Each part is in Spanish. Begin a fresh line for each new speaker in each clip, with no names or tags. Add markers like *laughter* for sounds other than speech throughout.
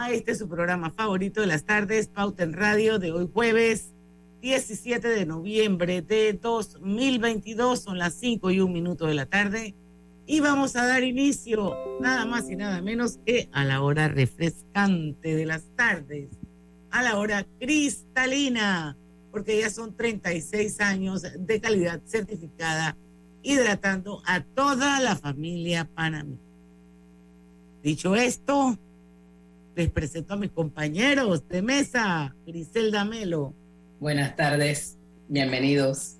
a este su programa favorito de las tardes, Pauta en Radio, de hoy jueves 17 de noviembre de 2022, son las 5 y un minuto de la tarde. Y vamos a dar inicio, nada más y nada menos que a la hora refrescante de las tardes, a la hora cristalina, porque ya son 36 años de calidad certificada, hidratando a toda la familia panameña. Dicho esto, les presento a mis compañeros de mesa, Griselda Melo.
Buenas tardes, bienvenidos.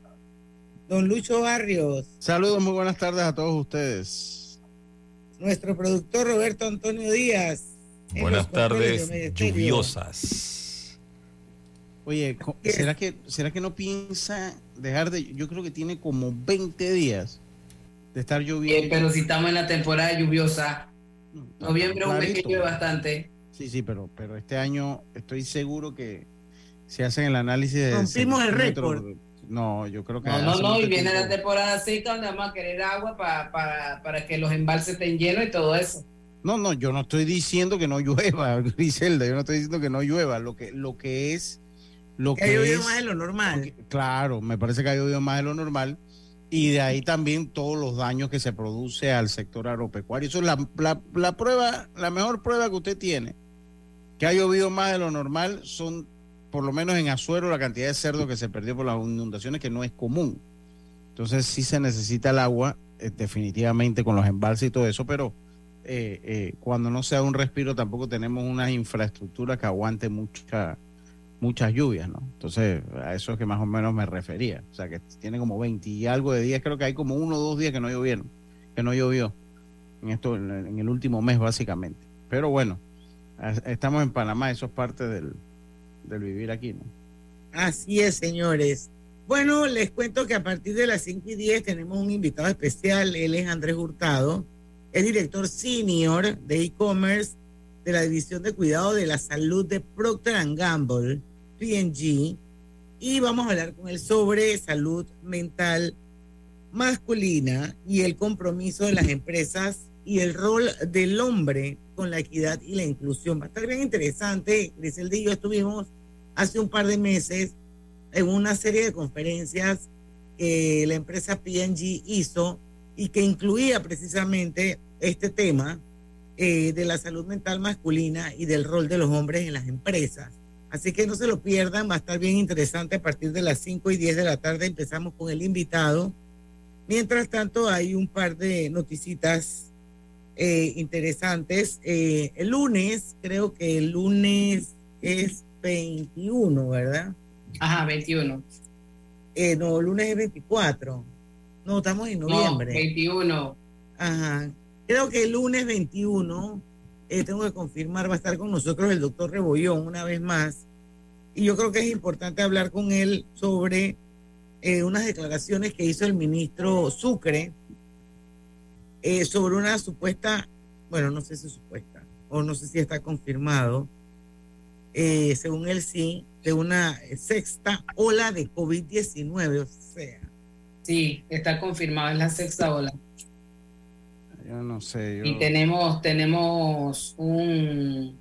Don Lucho Barrios.
Saludos, muy buenas tardes a todos ustedes.
Nuestro productor Roberto Antonio Díaz.
Buenas tardes, lluviosas.
Oye, ¿será que, ¿será que no piensa dejar de.? Yo creo que tiene como 20 días de estar lloviendo.
Eh, pero si estamos en la temporada lluviosa, noviembre es un mes que llueve bastante.
Sí, sí, pero, pero este año estoy seguro que se hacen el análisis de...
Rompimos el récord.
No, yo creo que...
No, no, no, y viene la temporada seca donde vamos a querer agua para, para, para que los embalses estén llenos y todo eso.
No, no, yo no estoy diciendo que no llueva, *laughs* Griselda, yo no estoy diciendo que no llueva, lo que, lo que es... Lo
que, ha llovido más de lo normal.
claro, me parece que ha llovido más de lo normal y de ahí también todos los daños que se produce al sector agropecuario. Eso es la, la, la prueba, la mejor prueba que usted tiene que ha llovido más de lo normal son, por lo menos en Azuero, la cantidad de cerdo que se perdió por las inundaciones, que no es común. Entonces sí se necesita el agua, eh, definitivamente con los embalses y todo eso, pero eh, eh, cuando no sea un respiro tampoco tenemos una infraestructura que aguante mucha, muchas lluvias, ¿no? Entonces a eso es que más o menos me refería. O sea que tiene como 20 y algo de días, creo que hay como uno o dos días que no llovieron, que no llovió en, esto, en el último mes básicamente. Pero bueno, Estamos en Panamá, eso es parte del, vivir aquí, ¿no?
Así es, señores. Bueno, les cuento que a partir de las 5 y 10 tenemos un invitado especial. Él es Andrés Hurtado, es director senior de e-commerce de la División de Cuidado de la Salud de Procter Gamble, PG, y vamos a hablar con él sobre salud mental masculina y el compromiso de las empresas y el rol del hombre con la equidad y la inclusión. Va a estar bien interesante. Griselda y yo estuvimos hace un par de meses en una serie de conferencias que la empresa PNG hizo y que incluía precisamente este tema eh, de la salud mental masculina y del rol de los hombres en las empresas. Así que no se lo pierdan, va a estar bien interesante a partir de las 5 y 10 de la tarde. Empezamos con el invitado. Mientras tanto, hay un par de noticitas eh, interesantes. Eh, el lunes, creo que el lunes es 21, ¿verdad?
Ajá, 21.
Eh, no, el lunes es 24. No, estamos en noviembre.
No, 21.
Ajá. Creo que el lunes 21, tengo que confirmar, va a estar con nosotros el doctor Rebollón una vez más. Y yo creo que es importante hablar con él sobre unas declaraciones que hizo el ministro Sucre eh, sobre una supuesta, bueno, no sé si supuesta, o no sé si está confirmado, eh, según él sí, de una sexta ola de COVID-19, o sea.
Sí, está confirmado, es la sexta ola.
Yo no sé.
Y tenemos, tenemos un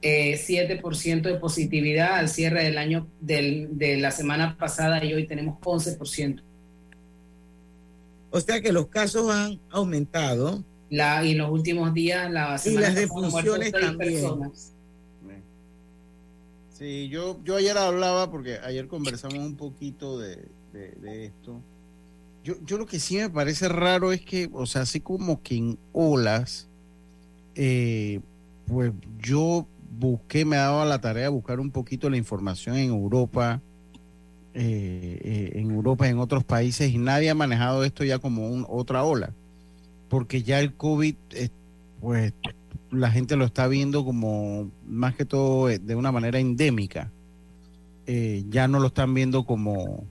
eh, 7% de positividad al cierre del año del, de la semana pasada y hoy tenemos 11%.
O sea que los casos han aumentado.
La, y en los últimos días la
y las defunciones también.
Sí, yo, yo ayer hablaba, porque ayer conversamos un poquito de, esto. Yo, yo lo que sí me parece raro es que, o sea, así como que en olas, eh, pues yo busqué, me daba la tarea de buscar un poquito la información en Europa eh, eh, en Europa en otros países y nadie ha manejado esto ya como un, otra ola, porque ya el COVID, eh, pues la gente lo está viendo como más que todo eh, de una manera endémica. Eh, ya no lo están viendo como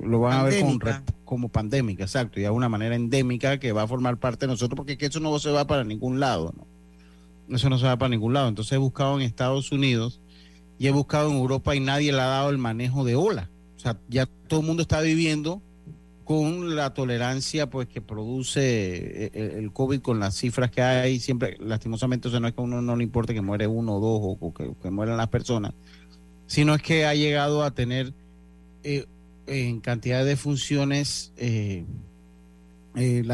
lo van a ver como pandémica, exacto, ya una manera endémica que va a formar parte de nosotros, porque eso no se va para ningún lado, ¿no? Eso no se va para ningún lado. Entonces he buscado en Estados Unidos y he buscado en Europa y nadie le ha dado el manejo de ola. Sea, ya todo el mundo está viviendo con la tolerancia pues que produce eh, eh, el, COVID con las cifras que hay. Siempre lastimosamente o no es que a uno no le importe que muere uno o dos o, que, mueran las personas sino es que ha llegado a tener eh, en cantidad de funciones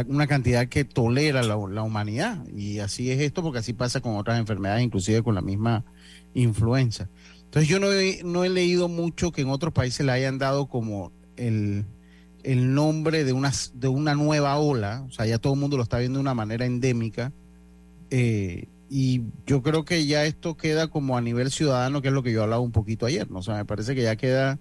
una cantidad que tolera la, humanidad. Y así es esto porque así pasa con otras enfermedades inclusive con la misma influenza entonces yo no no he leído mucho que en otros países le hayan dado como el el nombre de una, de una nueva ola, o sea, ya todo el mundo lo está viendo de una manera endémica, eh, y yo creo que ya esto queda como a nivel ciudadano, que es lo que yo hablaba un poquito ayer. O sea, me parece que ya queda,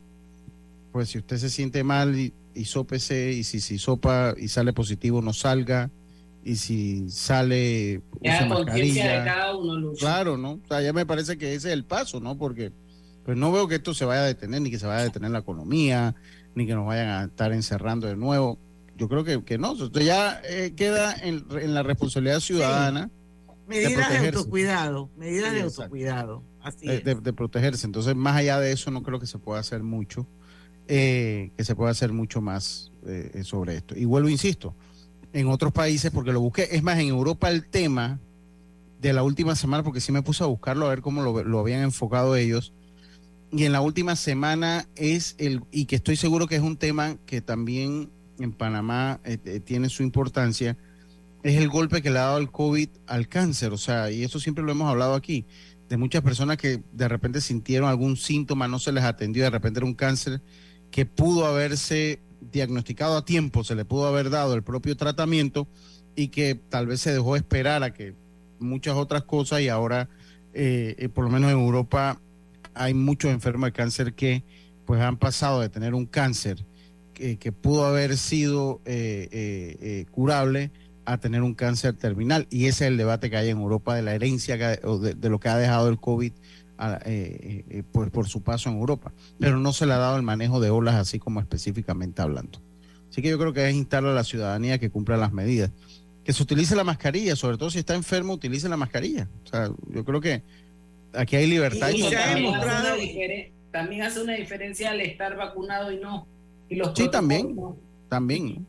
pues si usted se siente mal, y, y y si, si sopa y sale positivo, no salga, y si sale
ya mascarilla. de cada uno,
Claro, ¿no? O sea, ya me parece que ese es el paso, ¿no? Porque pues no veo que esto se vaya a detener, ni que se vaya a detener la economía, ni que nos vayan a estar encerrando de nuevo. Yo creo que, que no, esto ya eh, queda en, la responsabilidad ciudadana.
Medidas de, autocuidado, medidas de autocuidado, así
de, protegerse. Entonces, más allá de eso, no creo que se pueda hacer mucho, eh, que se pueda hacer mucho más eh, sobre esto. Y vuelvo, insisto, en otros países, porque lo busqué, es más, en Europa el tema de la última semana, porque sí me puse a buscarlo a ver cómo lo, habían enfocado ellos, y en la última semana es el, y que estoy seguro que es un tema que también en Panamá eh, eh, tiene su importancia, es el golpe que le ha dado el COVID al cáncer. O sea, y eso siempre lo hemos hablado aquí, de muchas personas que de repente sintieron algún síntoma, no se les atendió, de repente era un cáncer que pudo haberse diagnosticado a tiempo, se le pudo haber dado el propio tratamiento y que tal vez se dejó esperar a que muchas otras cosas y ahora, eh, por lo menos en Europa, hay muchos enfermos de cáncer que pues han pasado de tener un cáncer que, pudo haber sido eh, eh, eh, curable a tener un cáncer terminal. Y ese es el debate que hay en Europa de la herencia de, lo que ha dejado el COVID por, por su paso en Europa. Pero no se le ha dado el manejo de olas así como específicamente hablando. Así que yo creo que es instar a la ciudadanía que cumpla las medidas. Que se utilice la mascarilla, sobre todo si está enfermo, utilice la mascarilla. O sea, yo creo que aquí hay libertad.
Y, también, hace una diferencia al estar vacunado y no. Y los
sí, también, también,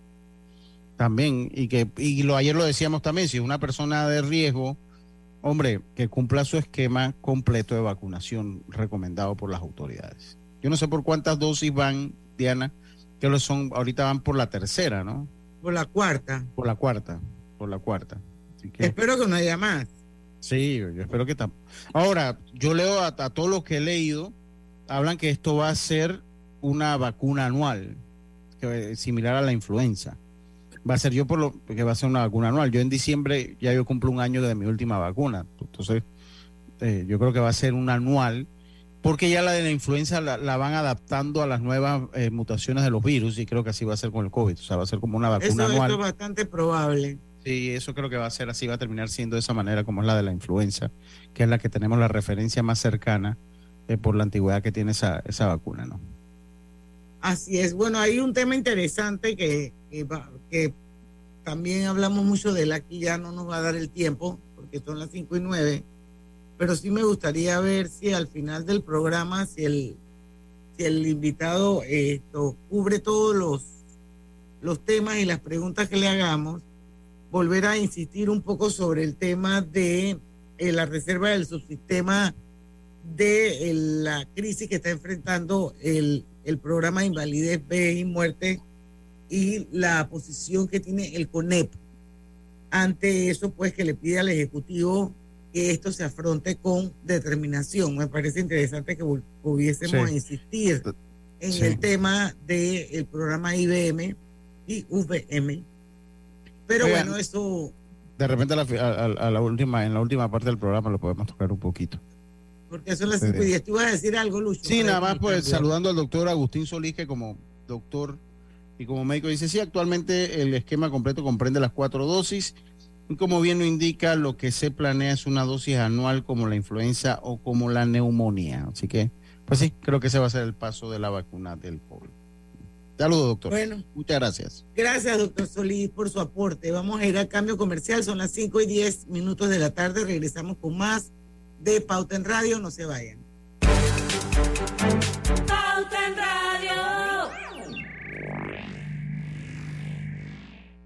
también. Y que y lo ayer lo decíamos también, si una persona de riesgo, hombre, que cumpla su esquema completo de vacunación recomendado por las autoridades. Yo no sé por cuántas dosis van, Diana, que lo son, ahorita van por la tercera, ¿no?
Por la cuarta.
Por la cuarta, por la cuarta.
Espero que no haya más.
Sí, yo espero que tampoco. Ahora, yo leo a, todo lo que he leído, hablan que esto va a ser una vacuna anual, que, similar a la influenza. Va a ser yo por lo que va a ser una vacuna anual. Yo en diciembre ya yo cumplo un año de mi última vacuna. Entonces, eh, yo creo que va a ser un anual, porque ya la de la influenza la, van adaptando a las nuevas eh, mutaciones de los virus y creo que así va a ser con el COVID. O sea, va a ser como una vacuna anual.
Eso es bastante probable.
Sí, eso creo que va a ser así, va a terminar siendo de esa manera como es la de la influenza, que es la que tenemos la referencia más cercana eh, por la antigüedad que tiene esa, esa vacuna, ¿no?
Así es. Bueno, hay un tema interesante que, también hablamos mucho de él aquí, ya no nos va a dar el tiempo, porque son las cinco y nueve, pero sí me gustaría ver si al final del programa, si el, invitado esto, cubre todos los, temas y las preguntas que le hagamos volver a insistir un poco sobre el tema de eh, la reserva del subsistema de la crisis que está enfrentando el, el programa de invalidez, B y muerte y la posición que tiene el CONEP ante eso, pues que le pide al Ejecutivo que esto se afronte con determinación. Me parece interesante que pudiésemos insistir en el tema del programa IBM y VM pero bueno, eso...
De repente a la, última, en la última parte del programa lo podemos tocar un poquito.
Porque son las 5 y 10. ¿Tú vas a decir algo, Lucho?
Sí, nada más pues saludando al doctor Agustín Solís, que como doctor y como médico dice, sí, actualmente el esquema completo comprende las cuatro dosis Y como bien lo indica, lo que se planea es una dosis anual como la influenza o como la neumonía. Así que, pues sí, creo que ese va a ser el paso de la vacuna del COVID. Saludos, doctor.
Bueno,
muchas gracias.
Gracias, doctor Solís, por su aporte. Vamos a ir al cambio comercial. Son las 5 y 10 minutos de la tarde. Regresamos con más de Pauta en Radio. No se vayan.
Pauta en Radio.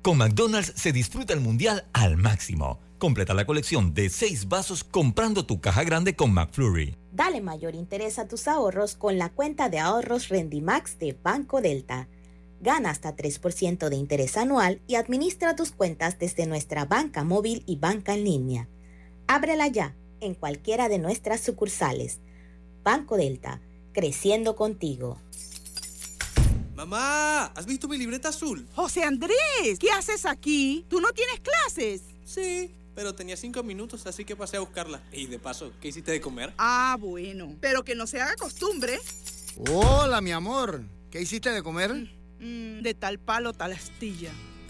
Con McDonald's se disfruta el mundial al máximo. Completa la colección de seis vasos comprando tu caja grande con McFlurry.
Dale mayor interés a tus ahorros con la cuenta de ahorros Rendimax de Banco Delta. Gana hasta 3% de interés anual y administra tus cuentas desde nuestra banca móvil y banca en línea. Ábrela ya en cualquiera de nuestras sucursales. Banco Delta, creciendo contigo.
Mamá, ¿has visto mi libreta azul?
José Andrés, ¿qué haces aquí? ¿Tú no tienes clases?
Sí, pero tenía cinco minutos, así que pasé a buscarla. Y de paso, ¿qué hiciste de comer?
Ah, bueno, pero que no se haga costumbre.
Hola, mi amor. ¿Qué hiciste de comer?
Mm, de tal palo, tal astilla.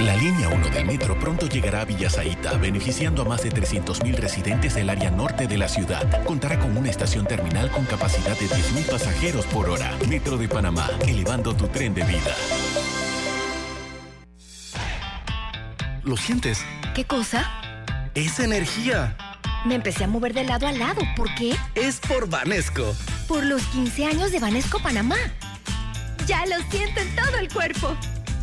La línea 1 del metro pronto llegará a Villasaita, beneficiando a más de 300.000 residentes del área norte de la ciudad. Contará con una estación terminal con capacidad de 10.000 pasajeros por hora. Metro de Panamá, elevando tu tren de vida.
¿Lo sientes?
¿Qué cosa?
Es energía.
Me empecé a mover de lado a lado. ¿Por qué?
Es por Vanesco.
Por los 15 años de Vanesco Panamá. Ya lo siento en todo el cuerpo.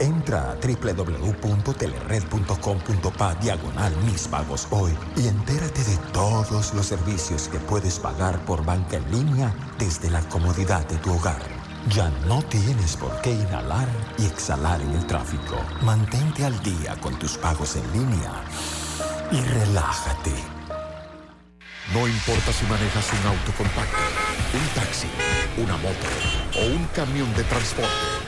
Entra a www.telered.com.pa diagonal mis pagos hoy y entérate de todos los servicios que puedes pagar por banca en línea desde la comodidad de tu hogar. Ya no tienes por qué inhalar y exhalar en el tráfico. Mantente al día con tus pagos en línea y relájate.
No importa si manejas un auto compacto, un taxi, una moto o un camión de transporte.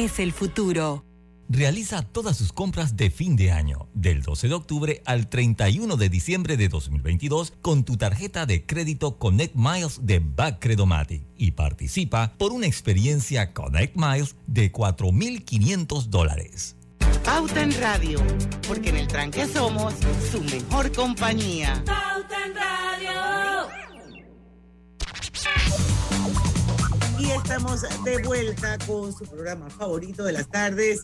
el futuro.
Realiza todas sus compras de fin de año, del 12 de octubre al 31 de diciembre de 2022, con tu tarjeta de crédito Connect Miles de Backcredomatic y participa por una experiencia Connect Miles de 4.500 dólares.
Pauta en Radio, porque en el tranque somos su mejor compañía. Pauta en Radio.
Estamos de vuelta con su programa favorito de las tardes,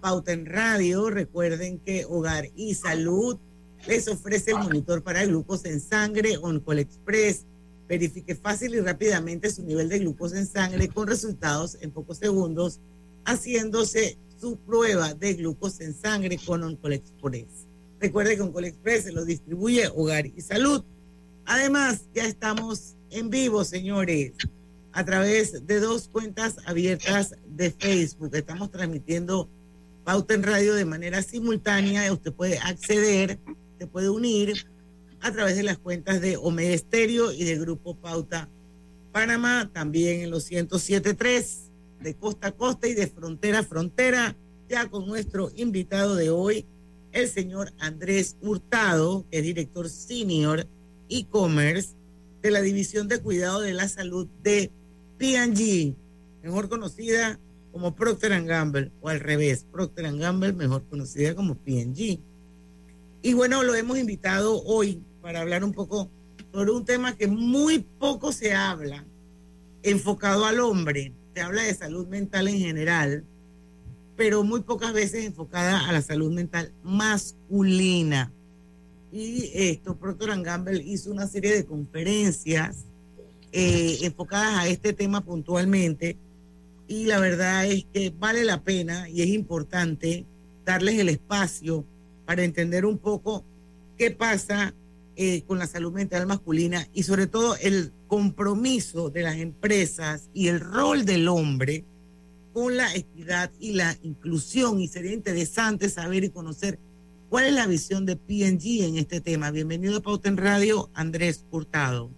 Pauta en Radio. Recuerden que Hogar y Salud les ofrece el monitor para glucosa en sangre Oncol Express. Verifique fácil y rápidamente su nivel de glucosa en sangre con resultados en pocos segundos, haciéndose su prueba de glucosa en sangre con Oncol Express. Recuerde que Oncol Express se lo distribuye Hogar y Salud. Además, ya estamos en vivo, señores a través de dos cuentas abiertas de Facebook. Estamos transmitiendo Pauta en Radio de manera simultánea. Usted puede acceder, se puede unir a través de las cuentas de Omega Estéreo y de Grupo Pauta Panamá, también en los 107.3 de costa a costa y de frontera a frontera, ya con nuestro invitado de hoy, el señor Andrés Hurtado, que es director senior e-commerce de la División de Cuidado de la Salud de P&G, mejor conocida como Procter Gamble, o al revés, Procter Gamble, mejor conocida como P&G. Y bueno, lo hemos invitado hoy para hablar un poco sobre un tema que muy poco se habla, enfocado al hombre. Se habla de salud mental en general, pero muy pocas veces enfocada a la salud mental masculina. Y esto, Procter Gamble hizo una serie de conferencias eh, enfocadas a este tema puntualmente y la verdad es que vale la pena y es importante darles el espacio para entender un poco qué pasa eh, con la salud mental masculina y sobre todo el compromiso de las empresas y el rol del hombre con la equidad y la inclusión. Y sería interesante saber y conocer cuál es la visión de PNG en este tema. Bienvenido a Pauta en Radio, Andrés Hurtado.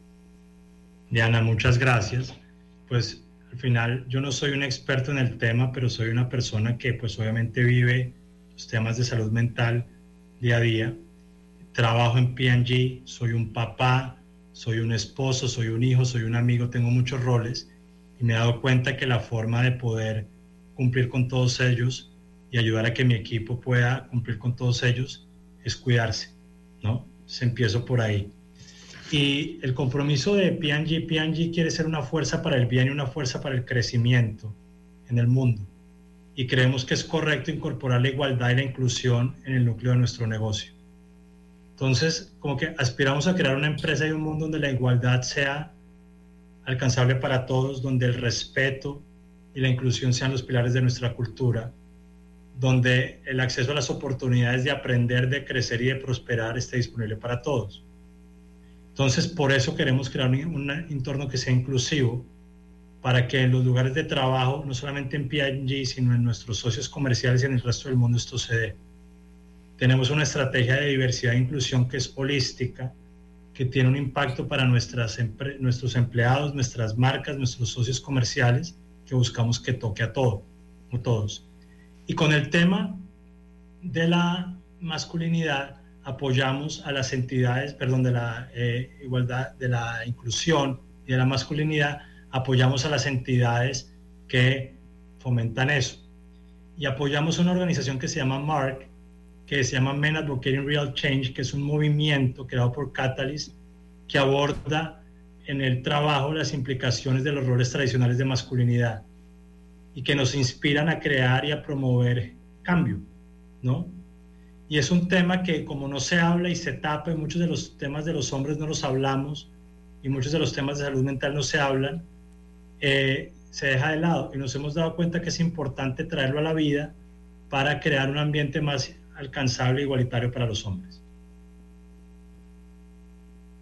Diana, muchas gracias. Pues al final yo no soy un experto en el tema, pero soy una persona que pues obviamente vive los temas de salud mental día a día. Trabajo en PNG, soy un papá, soy un esposo, soy un hijo, soy un amigo, tengo muchos roles y me he dado cuenta que la forma de poder cumplir con todos ellos y ayudar a que mi equipo pueda cumplir con todos ellos es cuidarse, ¿no? Se empiezo por ahí. Y el compromiso de P&G, P&G quiere ser una fuerza para el bien y una fuerza para el crecimiento en el mundo. Y creemos que es correcto incorporar la igualdad y la inclusión en el núcleo de nuestro negocio. Entonces, como que aspiramos a crear una empresa y un mundo donde la igualdad sea alcanzable para todos, donde el respeto y la inclusión sean los pilares de nuestra cultura, donde el acceso a las oportunidades de aprender, de crecer y de prosperar esté disponible para todos. Entonces, por eso queremos crear un, entorno que sea inclusivo para que en los lugares de trabajo, no solamente en P&G, sino en nuestros socios comerciales y en el resto del mundo esto se dé. Tenemos una estrategia de diversidad e inclusión que es holística, que tiene un impacto para nuestras nuestros empleados, nuestras marcas, nuestros socios comerciales, que buscamos que toque a todo, a todos. Y con el tema de la masculinidad, apoyamos a las entidades, perdón, de la eh, igualdad, de la inclusión y de la masculinidad, apoyamos a las entidades que fomentan eso. Y apoyamos una organización que se llama MARC, que se llama Men Advocating Real Change, que es un movimiento creado por Catalyst que aborda en el trabajo las implicaciones de los roles tradicionales de masculinidad y que nos inspiran a crear y a promover cambio, ¿no? Y es un tema que como no se habla y se tapa, y muchos de los temas de los hombres no los hablamos, y muchos de los temas de salud mental no se hablan, eh, se deja de lado. Y nos hemos dado cuenta que es importante traerlo a la vida para crear un ambiente más alcanzable e igualitario para los hombres.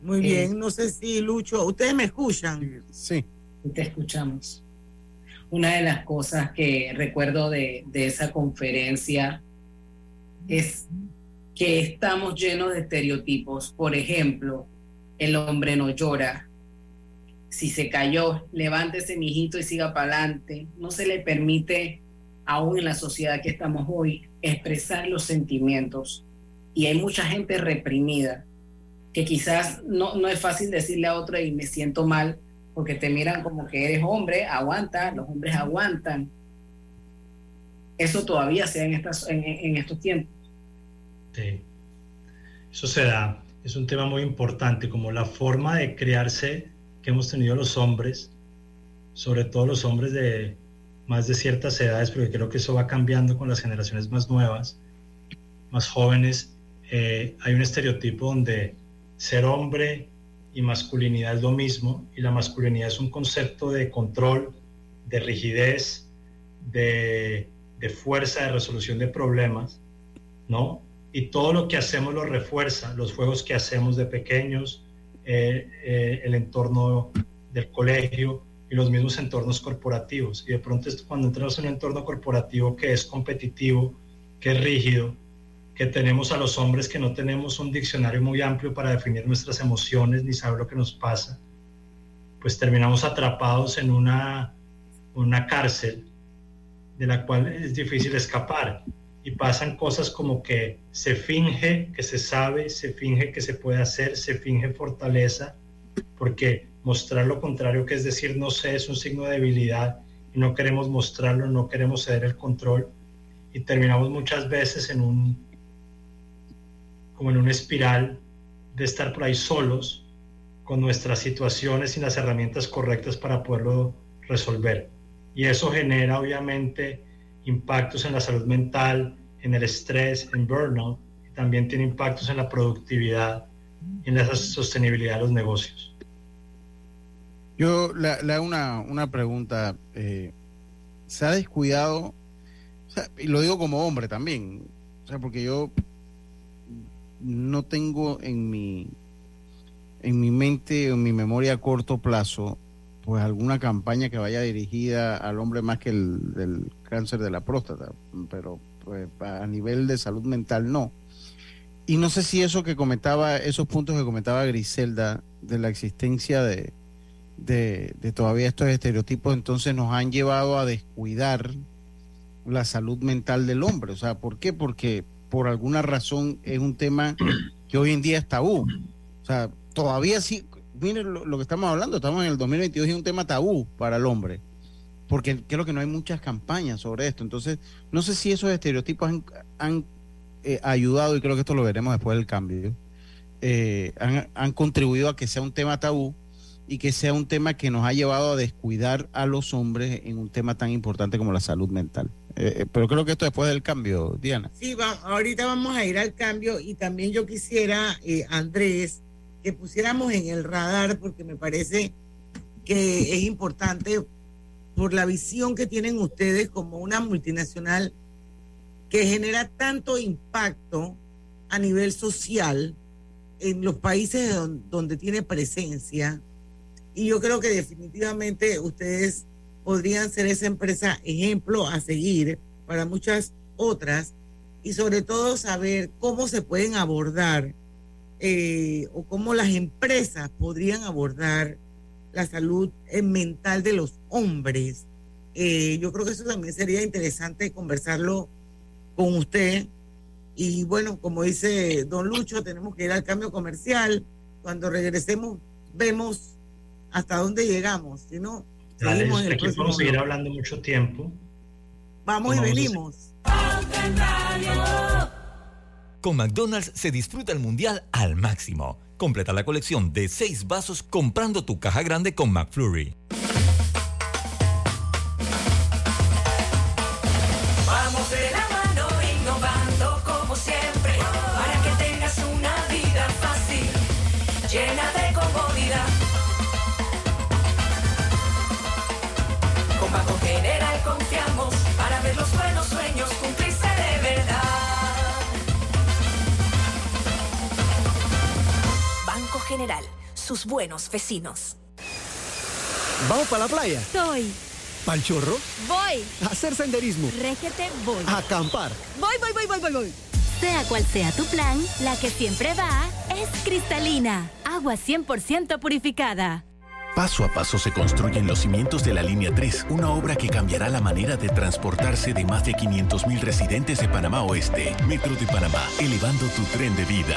Muy bien, no sé si Lucho, ¿ustedes me escuchan?
Sí.
Te escuchamos. Una de las cosas que recuerdo de, de esa conferencia es que estamos llenos de estereotipos. Por ejemplo, el hombre no llora. Si se cayó, levántese, mijito, y siga para adelante. No se le permite, aún en la sociedad que estamos hoy, expresar los sentimientos. Y hay mucha gente reprimida, que quizás no, no es fácil decirle a otro y me siento mal, porque te miran como que eres hombre, aguanta, los hombres aguantan. Eso todavía se da en, estas, en estos tiempos.
Eso se da, es un tema muy importante, como la forma de crearse que hemos tenido los hombres sobre todo los hombres de más de ciertas edades, porque creo que eso va cambiando con las generaciones más nuevas, más jóvenes, eh, hay un estereotipo donde ser hombre y masculinidad es lo mismo, y la masculinidad es un concepto de control, de rigidez, de, de fuerza, de resolución de problemas, ¿no? Y todo lo que hacemos lo refuerza, los juegos que hacemos de pequeños, eh, eh, el entorno del colegio y los mismos entornos corporativos. Y de pronto cuando entramos en un entorno corporativo que es competitivo, que es rígido, que tenemos a los hombres que no tenemos un diccionario muy amplio para definir nuestras emociones ni saber lo que nos pasa, pues terminamos atrapados en una, una cárcel de la cual es difícil escapar y pasan cosas como que se finge que se sabe, se finge que se puede hacer, se finge fortaleza, porque mostrar lo contrario, que es decir, no sé, es un signo de debilidad y no queremos mostrarlo, no queremos ceder el control y terminamos muchas veces en un, como en una espiral de estar por ahí solos con nuestras situaciones y las herramientas correctas para poderlo resolver. Y eso genera obviamente impactos en la salud mental, en el estrés, en burnout, y también tiene impactos en la productividad en la sostenibilidad de los negocios.
Yo le, hago una, una pregunta. Eh, ¿Se ha descuidado? y lo digo como hombre también, o sea, porque yo no tengo en mi, en mi mente en mi memoria a corto plazo pues alguna campaña que vaya dirigida al hombre más que el del cáncer de la próstata, pero pues, a nivel de salud mental no. Y no sé si eso que comentaba, esos puntos que comentaba Griselda de la existencia de, de, todavía estos estereotipos, entonces nos han llevado a descuidar la salud mental del hombre. O sea, ¿por qué? Porque por alguna razón es un tema que hoy en día es tabú. O sea, todavía sí, miren lo, que estamos hablando, estamos en el 2022 y es un tema tabú para el hombre, porque creo que no hay muchas campañas sobre esto. Entonces, no sé si esos estereotipos han, eh, ayudado, y creo que esto lo veremos después del cambio, eh, han, contribuido a que sea un tema tabú y que sea un tema que nos ha llevado a descuidar a los hombres en un tema tan importante como la salud mental. Eh, pero creo que esto después del cambio, Diana.
Sí, ahorita vamos a ir al cambio y también yo quisiera, Andrés, que pusiéramos en el radar porque me parece que es importante por la visión que tienen ustedes como una multinacional que genera tanto impacto a nivel social en los países donde, tiene presencia. Y yo creo que definitivamente ustedes podrían ser esa empresa ejemplo a seguir para muchas otras y sobre todo saber cómo se pueden abordar eh, o cómo las empresas podrían abordar la salud eh, mental de los hombres. Eh, yo creo que eso también sería interesante conversarlo con usted. Y bueno, como dice don Lucho, tenemos que ir al cambio comercial. Cuando regresemos, vemos hasta dónde llegamos. Si no,
seguimos vamos a seguir hablando mucho tiempo.
Vamos y venimos.
Con McDonald's se disfruta el mundial al máximo. Completa la colección de seis vasos comprando tu caja grande con McFlurry.
General, sus buenos vecinos.
¿Vamos para la playa?
Soy.
¿Pal chorro?
Voy.
A hacer senderismo.
Régete, voy.
A acampar.
Voy, voy, voy, voy, voy, voy. Sea cual sea tu plan, la que siempre va es cristalina. Agua 100% purificada.
Paso a paso se construyen los cimientos de la Línea 3, una obra que cambiará la manera de transportarse de más de 500.000 residentes de Panamá Oeste. Metro de Panamá, elevando tu tren de vida.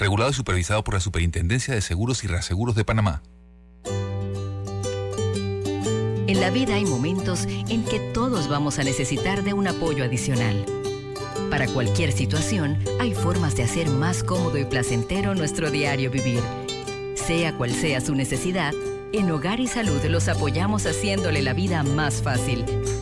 Regulado y supervisado por la Superintendencia de Seguros y Reaseguros de Panamá.
En la vida hay momentos en que todos vamos a necesitar de un apoyo adicional. Para cualquier situación, hay formas de hacer más cómodo y placentero nuestro diario vivir. Sea cual sea su necesidad, en Hogar y Salud los apoyamos haciéndole la vida más fácil,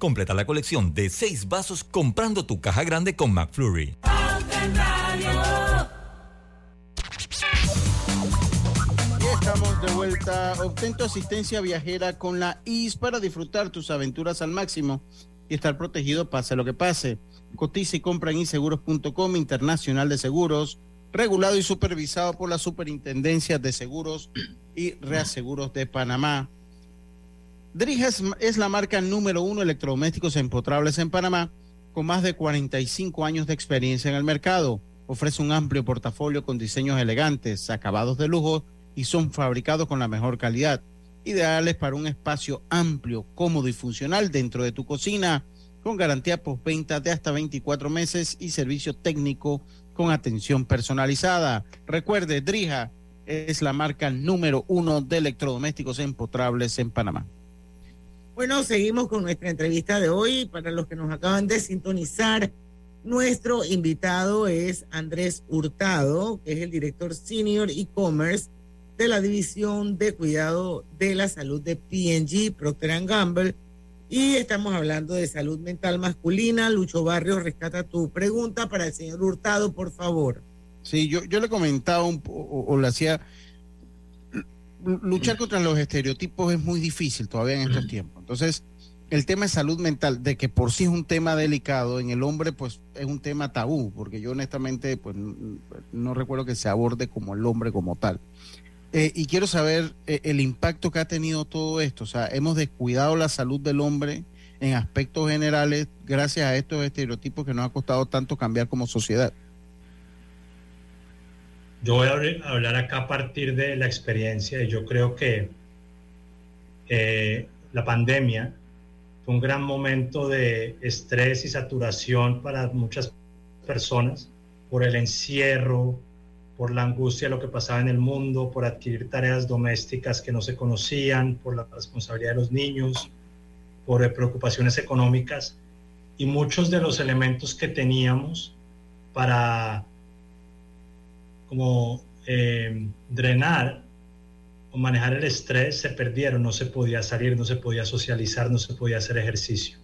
Completa la colección de seis vasos comprando tu caja grande con McFlurry.
Estamos de vuelta. Obtén tu asistencia viajera con la IS para disfrutar tus aventuras al máximo y estar protegido pase lo que pase. Cotiza y compra en inseguros.com Internacional de Seguros, regulado y supervisado por la Superintendencia de Seguros y Reaseguros de Panamá. Drija es, es la marca número uno de electrodomésticos empotrables en Panamá, con más de 45 años de experiencia en el mercado. Ofrece un amplio portafolio con diseños elegantes, acabados de lujo y son fabricados con la mejor calidad, ideales para un espacio amplio, cómodo y funcional dentro de tu cocina, con garantía postventa de hasta 24 meses y servicio técnico con atención personalizada. Recuerde, Drija es la marca número uno de electrodomésticos empotrables en Panamá.
Bueno, seguimos con nuestra entrevista de hoy. Para los que nos acaban de sintonizar, nuestro invitado es Andrés Hurtado, que es el director senior e-commerce de la división de cuidado de la salud de PNG, Procter Gamble. Y estamos hablando de salud mental masculina. Lucho Barrio rescata tu pregunta para el señor Hurtado, por favor.
Sí, yo, yo le comentaba un o le hacía luchar contra los estereotipos es muy difícil todavía en estos tiempos. Entonces, el tema de salud mental, de que por sí es un tema delicado, en el hombre pues es un tema tabú, porque yo honestamente pues n- no recuerdo que se aborde como el hombre como tal. Eh, y quiero saber eh, el impacto que ha tenido todo esto. O sea, hemos descuidado la salud del hombre en aspectos generales gracias a estos estereotipos que nos ha costado tanto cambiar como sociedad.
Yo voy a habl- hablar acá a partir de la experiencia y yo creo que eh, la pandemia fue un gran momento de estrés y saturación para muchas personas por el encierro, por la angustia de lo que pasaba en el mundo, por adquirir tareas domésticas que no se conocían, por la responsabilidad de los niños, por eh, preocupaciones económicas. Y muchos de los elementos que teníamos para como eh, drenar o manejar el estrés se perdieron, no se podía salir, no se podía socializar, no se podía hacer ejercicio.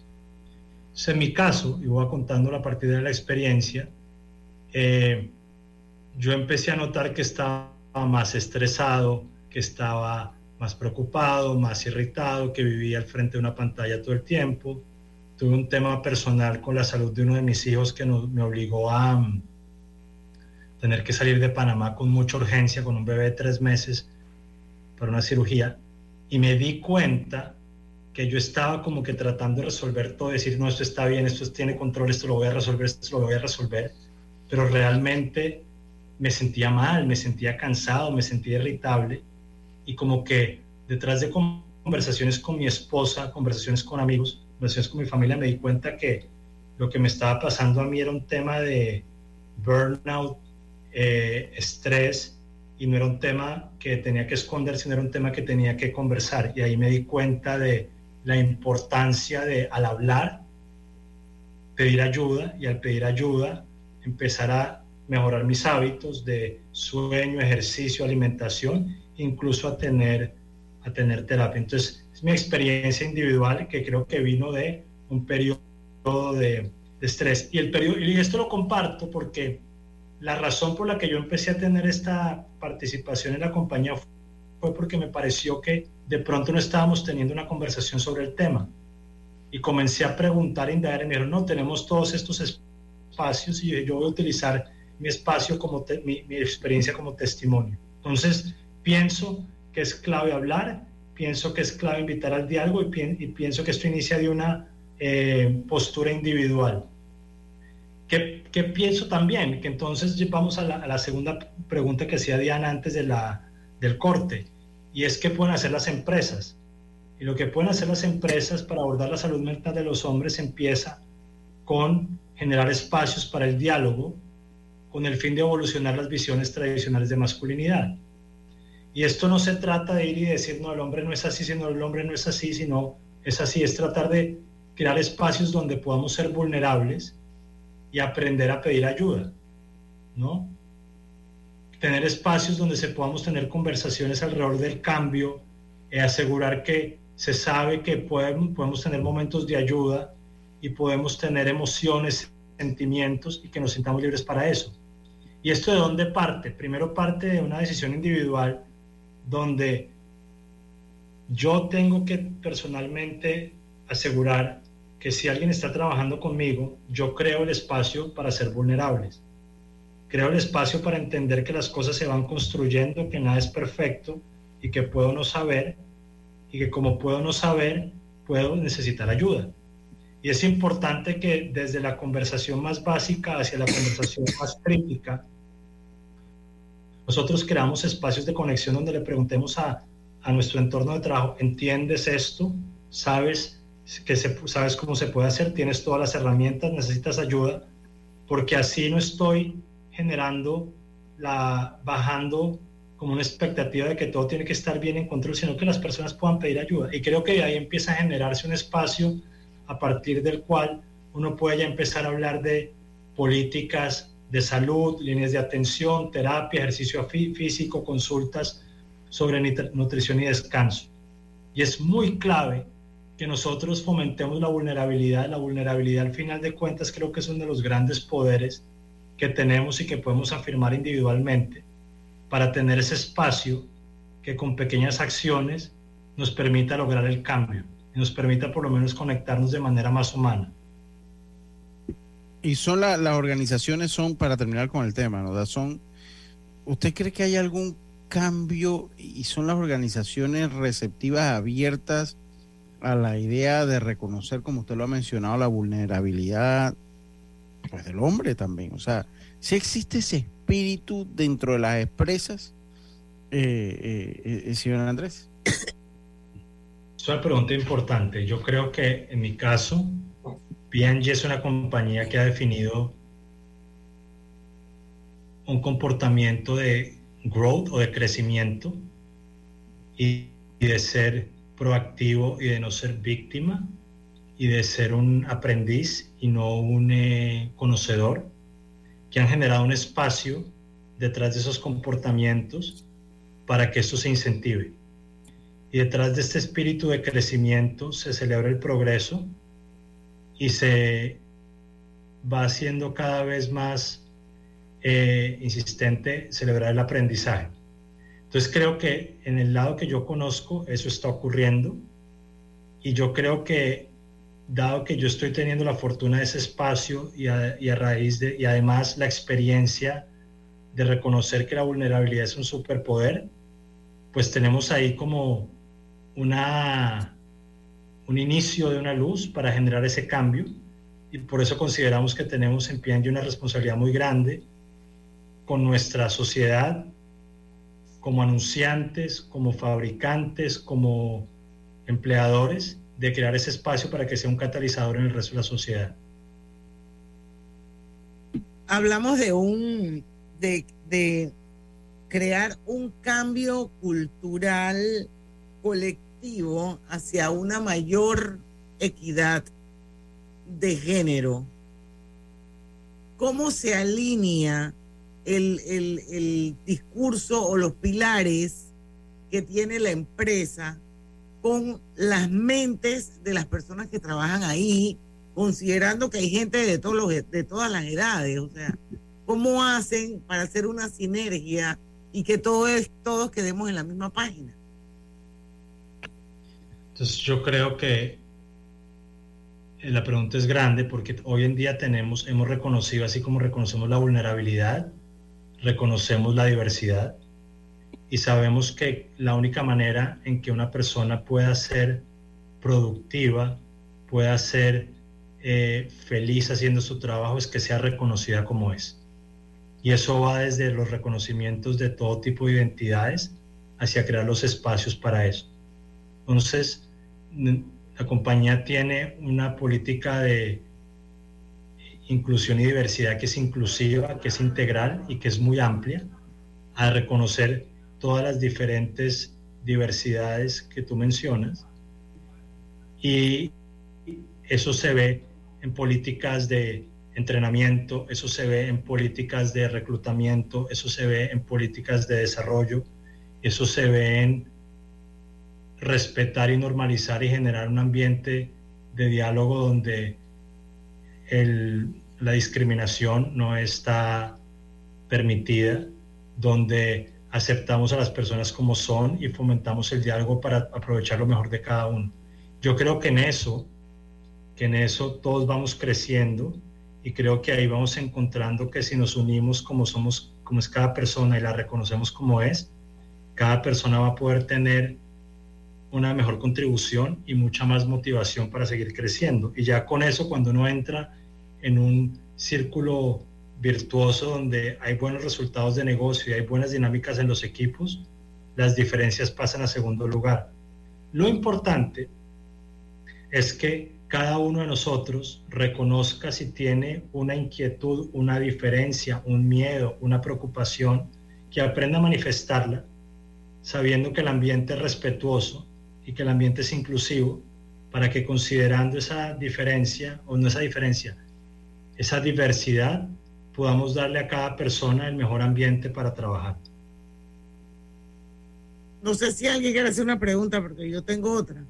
Entonces, en mi caso, y voy contándolo a partir de la experiencia, eh, yo empecé a notar que estaba más estresado, que estaba más preocupado, más irritado, que vivía al frente de una pantalla todo el tiempo. Tuve un tema personal con la salud de uno de mis hijos que me obligó a tener que salir de Panamá con mucha urgencia, con un bebé de tres meses, para una cirugía. Y me di cuenta que yo estaba como que tratando de resolver todo, decir, no, esto está bien, esto tiene control, esto lo voy a resolver, esto lo voy a resolver, pero realmente me sentía mal, me sentía cansado, me sentía irritable y como que detrás de conversaciones con mi esposa, conversaciones con amigos, conversaciones con mi familia, me di cuenta que lo que me estaba pasando a mí era un tema de burnout, eh, estrés y no era un tema que tenía que esconder, sino era un tema que tenía que conversar. Y ahí me di cuenta de la importancia de al hablar, pedir ayuda y al pedir ayuda empezar a mejorar mis hábitos de sueño, ejercicio, alimentación, incluso a tener, a tener terapia. Entonces, es mi experiencia individual que creo que vino de un periodo de, de estrés. Y, el periodo, y esto lo comparto porque la razón por la que yo empecé a tener esta participación en la compañía fue porque me pareció que de pronto no estábamos teniendo una conversación sobre el tema. Y comencé a preguntar, indagar, y me dijeron, no, tenemos todos estos espacios y yo voy a utilizar mi espacio como mi, mi, experiencia como testimonio. Entonces, pienso que es clave hablar, pienso que es clave invitar al diálogo y, y pienso que esto inicia de una eh, postura individual. ¿Qué, ¿Qué, pienso también? Que entonces vamos a la, a la, segunda pregunta que hacía Diana antes de la, del corte, y es qué pueden hacer las empresas. Y lo que pueden hacer las empresas para abordar la salud mental de los hombres empieza con generar espacios para el diálogo, con el fin de evolucionar las visiones tradicionales de masculinidad. Y esto no se trata de ir y decir, no, el hombre no es así, sino el hombre no es así, sino es así, es tratar de crear espacios donde podamos ser vulnerables y aprender a pedir ayuda, ¿no? Tener espacios donde se podamos tener conversaciones alrededor del cambio, y asegurar que se sabe que podemos, podemos tener momentos de ayuda y podemos tener emociones, sentimientos y que nos sintamos libres para eso. ¿Y esto de dónde parte? Primero parte de una decisión individual donde yo tengo que personalmente asegurar que si alguien está trabajando conmigo, yo creo el espacio para ser vulnerables. Creo el espacio para entender que las cosas se van construyendo, que nada es perfecto y que puedo no saber y que como puedo no saber, puedo necesitar ayuda. Y es importante que desde la conversación más básica hacia la conversación *coughs* más crítica, nosotros creamos espacios de conexión donde le preguntemos a, a nuestro entorno de trabajo, ¿entiendes esto? ¿Sabes que se, sabes cómo se puede hacer, tienes todas las herramientas, necesitas ayuda, porque así no estoy generando la, bajando como una expectativa de que todo tiene que estar bien en control, sino que las personas puedan pedir ayuda. Y creo que ahí empieza a generarse un espacio a partir del cual uno puede ya empezar a hablar de políticas de salud, líneas de atención, terapia, ejercicio físico, consultas sobre nutrición y descanso. Y es muy clave que nosotros fomentemos la vulnerabilidad. La vulnerabilidad al final de cuentas creo que es uno de los grandes poderes que tenemos y que podemos afirmar individualmente para tener ese espacio que con pequeñas acciones nos permita lograr el cambio y nos permita por lo menos conectarnos de manera más humana.
Y son las organizaciones, son, para terminar con el tema, ¿no? Son, ¿usted cree que hay algún cambio y son las organizaciones receptivas, abiertas a la idea de reconocer, como usted lo ha mencionado, la vulnerabilidad pues, del hombre también. O sea, si existe ese espíritu dentro de las expresas, eh, eh, eh, señor Andrés.
Es una pregunta importante. Yo creo que en mi caso, P&G es una compañía que ha definido un comportamiento de growth o de crecimiento y de ser proactivo y de no ser víctima y de ser un aprendiz y no un eh, conocedor, que han generado un espacio detrás de esos comportamientos para que esto se incentive. Y detrás de este espíritu de crecimiento se celebra el progreso y se va haciendo cada vez más eh, insistente celebrar el aprendizaje. Entonces creo que en el lado que yo conozco eso está ocurriendo. Y yo creo que dado que yo estoy teniendo la fortuna de ese espacio y a, raíz de, y además la experiencia de reconocer que la vulnerabilidad es un superpoder, pues tenemos ahí como una, un inicio de una luz para generar ese cambio. Y por eso consideramos que tenemos en P&G una responsabilidad muy grande con nuestra sociedad como anunciantes, como fabricantes, como empleadores, de crear ese espacio para que sea un catalizador en el resto de la sociedad.
Hablamos de un, de, de crear un cambio cultural colectivo hacia una mayor equidad de género. ¿Cómo se alinea el, el- el discurso o los pilares que tiene la empresa con las mentes de las personas que trabajan ahí, considerando que hay gente de, todos los, de todas las edades? O sea, ¿cómo hacen para hacer una sinergia y que todos, todos quedemos en la misma página?
Entonces yo creo que eh, la pregunta es grande porque hoy en día tenemos, hemos reconocido, así como reconocemos la vulnerabilidad, reconocemos la diversidad y sabemos que la única manera en que una persona pueda ser productiva, pueda ser eh, feliz haciendo su trabajo es que sea reconocida como es. Y eso va desde los reconocimientos de todo tipo de identidades hacia crear los espacios para eso. Entonces, la compañía tiene una política de inclusión y diversidad que es inclusiva, que es integral y que es muy amplia, a reconocer todas las diferentes diversidades que tú mencionas. Y eso se ve en políticas de entrenamiento, eso se ve en políticas de reclutamiento, eso se ve en políticas de desarrollo, eso se ve en respetar y normalizar y generar un ambiente de diálogo donde la discriminación no está permitida, donde aceptamos a las personas como son y fomentamos el diálogo para aprovechar lo mejor de cada uno. Yo creo que en eso, que en eso todos vamos creciendo y creo que ahí vamos encontrando que si nos unimos como somos, como es cada persona y la reconocemos como es, cada persona va a poder tener una mejor contribución y mucha más motivación para seguir creciendo. Y ya con eso, cuando uno entra en un círculo virtuoso donde hay buenos resultados de negocio y hay buenas dinámicas en los equipos, las diferencias pasan a segundo lugar. Lo importante es que cada uno de nosotros reconozca si tiene una inquietud, una diferencia, un miedo, una preocupación, que aprenda a manifestarla, sabiendo que el ambiente es respetuoso y que el ambiente es inclusivo, para que considerando esa diferencia, o no esa diferencia, esa diversidad, podamos darle a cada persona el mejor ambiente para trabajar.
No sé si alguien quiere hacer una pregunta, porque yo tengo otra.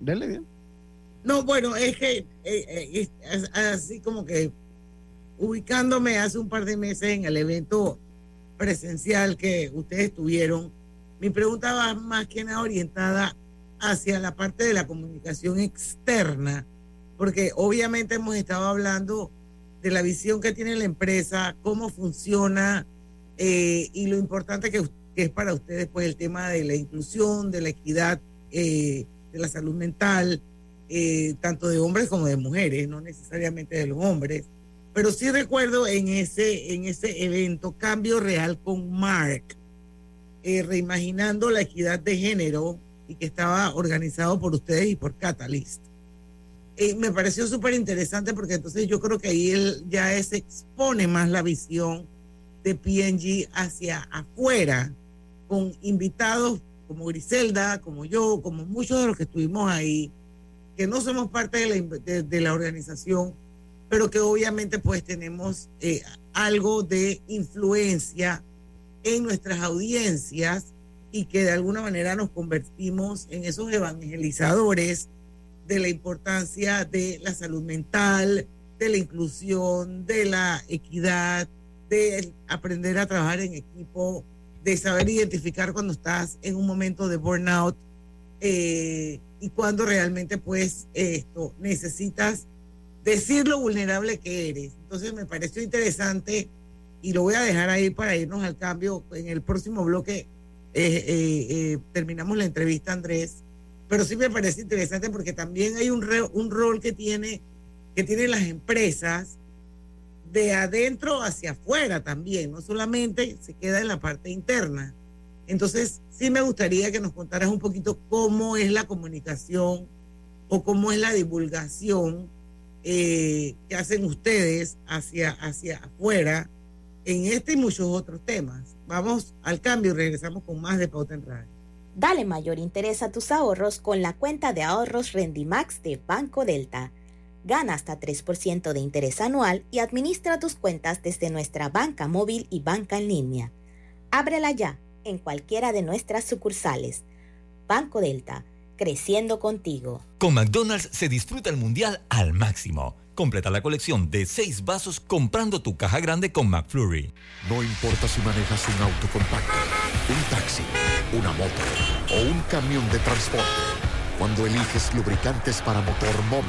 Dele bien.
No, bueno, es que eh, eh, es así como que ubicándome hace un par de meses en el evento presencial que ustedes tuvieron, mi pregunta va más que nada orientada hacia la parte de la comunicación externa, porque obviamente hemos estado hablando de la visión que tiene la empresa, cómo funciona eh, y lo importante que, es para ustedes pues el tema de la inclusión, de la equidad, eh, de la salud mental, eh, tanto de hombres como de mujeres, no necesariamente de los hombres. Pero sí recuerdo en ese, en ese evento Cambio Real con Mark, eh, reimaginando la equidad de género y que estaba organizado por ustedes y por Catalyst. Eh, me pareció súper interesante porque entonces yo creo que ahí él ya se expone más la visión de PNG hacia afuera, con invitados como Griselda, como yo, como muchos de los que estuvimos ahí, que no somos parte de la, de- de la organización, pero que obviamente pues tenemos eh, algo de influencia en nuestras audiencias y que de alguna manera nos convertimos en esos evangelizadores de la importancia de la salud mental, de la inclusión, de la equidad, de aprender a trabajar en equipo, de saber identificar cuando estás en un momento de burnout eh, y cuando realmente pues esto necesitas decir lo vulnerable que eres. Entonces me pareció interesante y lo voy a dejar ahí para irnos al cambio. En el próximo bloque eh, eh, eh, terminamos la entrevista, Andrés, pero sí me parece interesante porque también hay un, re- un rol que tiene que tienen las empresas de adentro hacia afuera también, no solamente se queda en la parte interna. Entonces, sí me gustaría que nos contaras un poquito cómo es la comunicación o cómo es la divulgación eh, que hacen ustedes hacia, hacia afuera en este y muchos otros temas. Vamos al cambio y regresamos con más de Pauta en Radio.
Dale mayor interés a tus ahorros con la cuenta de ahorros Rendimax de Banco Delta. Gana hasta 3% de interés anual y administra tus cuentas desde nuestra banca móvil y banca en línea. Ábrela ya en cualquiera de nuestras sucursales. Banco Delta, creciendo contigo.
Con McDonald's se disfruta el mundial al máximo. Completa la colección de seis vasos comprando tu caja grande con McFlurry.
No importa si manejas un auto compacto, un taxi, una moto o un camión de transporte. Cuando eliges lubricantes para motor móvil,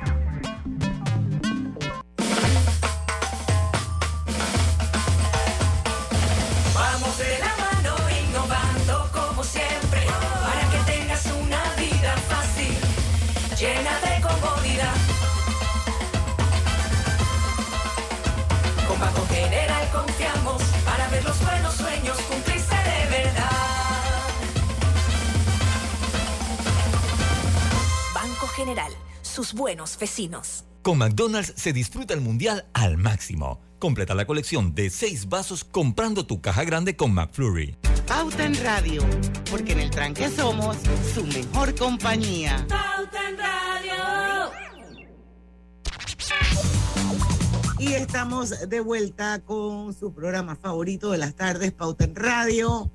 sus buenos vecinos.
Con McDonald's se disfruta el mundial al máximo. Completa la colección de seis vasos comprando tu caja grande con McFlurry.
Pauta en Radio, porque en el tranque somos su mejor compañía.
Pauta en Radio.
Y estamos de vuelta con su programa favorito de las tardes, Pauta en Radio.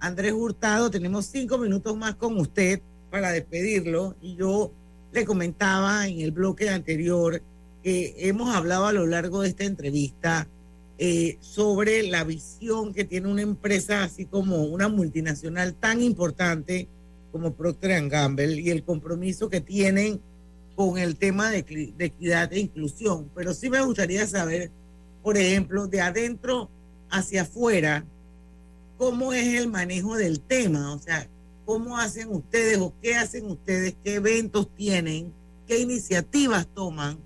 Andrés Hurtado, tenemos cinco minutos más con usted para despedirlo. Y yo le comentaba en el bloque anterior que hemos hablado a lo largo de esta entrevista eh, sobre la visión que tiene una empresa así como una multinacional tan importante como Procter Gamble y el compromiso que tienen con el tema de, de equidad e inclusión. Pero sí me gustaría saber, por ejemplo, de adentro hacia afuera, cómo es el manejo del tema, o sea, cómo hacen ustedes o qué hacen ustedes, qué eventos tienen, qué iniciativas toman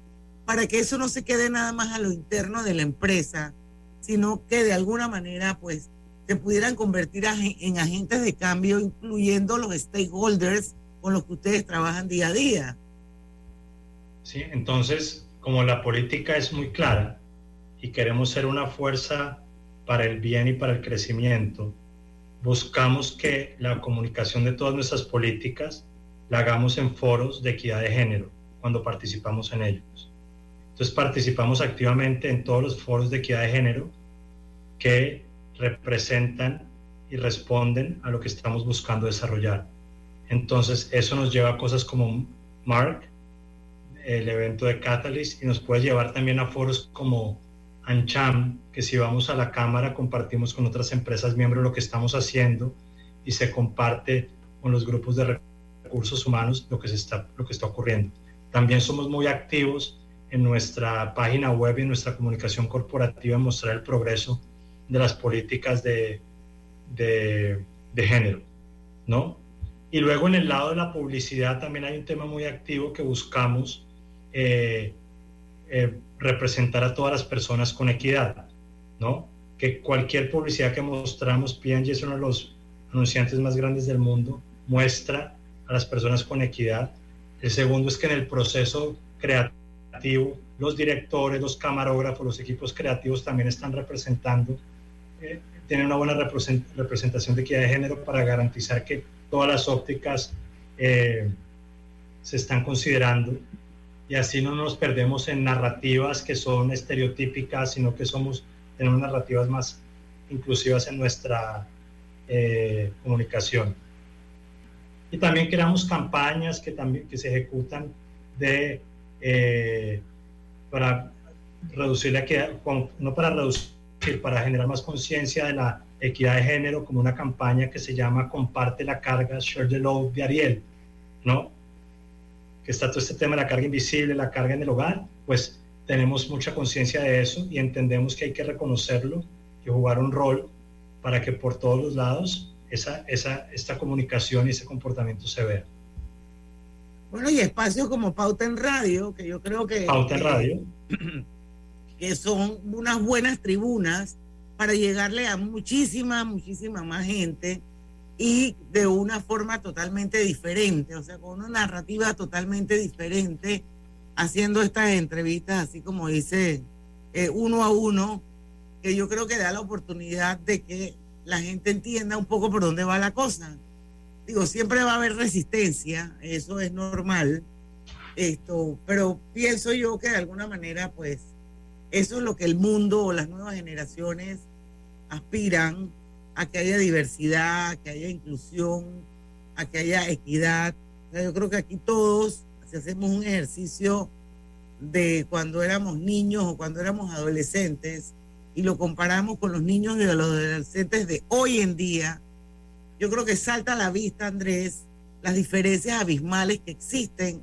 para que eso no se quede nada más a lo interno de la empresa, sino que de alguna manera pues se pudieran convertir en agentes de cambio, incluyendo los stakeholders con los que ustedes trabajan día a día.
Sí, entonces, como la política es muy clara y queremos ser una fuerza para el bien y para el crecimiento, buscamos que la comunicación de todas nuestras políticas la hagamos en foros de equidad de género cuando participamos en ellos. Entonces participamos activamente en todos los foros de equidad de género que representan y responden a lo que estamos buscando desarrollar. Entonces eso nos lleva a cosas como Mark, el evento de Catalyst, y nos puede llevar también a foros como ANCHAM, que si vamos a la Cámara compartimos con otras empresas miembros lo que estamos haciendo y se comparte con los grupos de recursos humanos lo que, se está, lo que está ocurriendo. También somos muy activos en nuestra página web y en nuestra comunicación corporativa en mostrar el progreso de las políticas de, de, género, ¿no? Y luego en el lado de la publicidad también hay un tema muy activo que buscamos eh, eh, representar a todas las personas con equidad, ¿no? Que cualquier publicidad que mostramos, P&G es uno de los anunciantes más grandes del mundo, muestra a las personas con equidad. El segundo es que en el proceso creativo, los directores, los camarógrafos, los equipos creativos también están representando, eh, tienen una buena representación de equidad de género para garantizar que todas las ópticas eh, se están considerando y así no nos perdemos en narrativas que son estereotípicas, sino que somos, tenemos narrativas más inclusivas en nuestra eh, comunicación. Y también creamos campañas que, también, que se ejecutan de, eh, para reducir la equidad, no para reducir, para generar más conciencia de la equidad de género, como una campaña que se llama Comparte la carga, Share the Load de Ariel, ¿no? Que está todo este tema de la carga invisible, la carga en el hogar, pues tenemos mucha conciencia de eso y entendemos que hay que reconocerlo y jugar un rol para que por todos los lados esa, esa, esta comunicación y ese comportamiento se vea.
Bueno, y espacios como Pauta en Radio, que yo creo que...
Pauta en Radio. *clears throat*
Que son unas buenas tribunas para llegarle a muchísima, muchísima más gente y de una forma totalmente diferente, o sea, con una narrativa totalmente diferente, haciendo estas entrevistas, así como dice, eh, uno a uno, que yo creo que da la oportunidad de que la gente entienda un poco por dónde va la cosa. Digo, siempre va a haber resistencia, eso es normal, esto, pero pienso yo que de alguna manera, pues, eso es lo que el mundo o las nuevas generaciones aspiran a que haya diversidad, a que haya inclusión, a que haya equidad. yo creo que aquí todos, si hacemos un ejercicio de cuando éramos niños o cuando éramos adolescentes y lo comparamos con los niños y los adolescentes de hoy en día, yo creo que salta a la vista, Andrés, las diferencias abismales que existen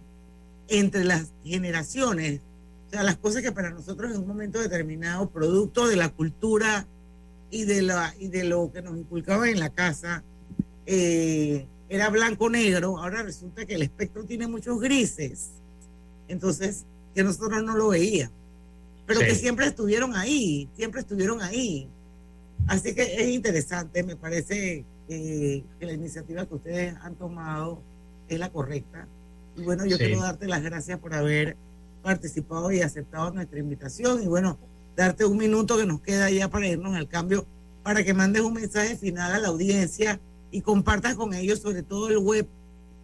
entre las generaciones. O sea, las cosas que para nosotros en un momento determinado, producto de la cultura y de, la, y de lo que nos inculcaban en la casa eh, era blanco-negro, ahora resulta que el espectro tiene muchos grises. Entonces, que nosotros no lo veíamos. Pero que siempre estuvieron ahí, siempre estuvieron ahí. Así que es interesante, me parece que la iniciativa que ustedes han tomado es la correcta. Y bueno, yo quiero darte las gracias por haber participado y aceptado nuestra invitación. Y bueno, darte un minuto que nos queda ya para irnos al cambio, para que mandes un mensaje final a la audiencia y compartas con ellos sobre todo el web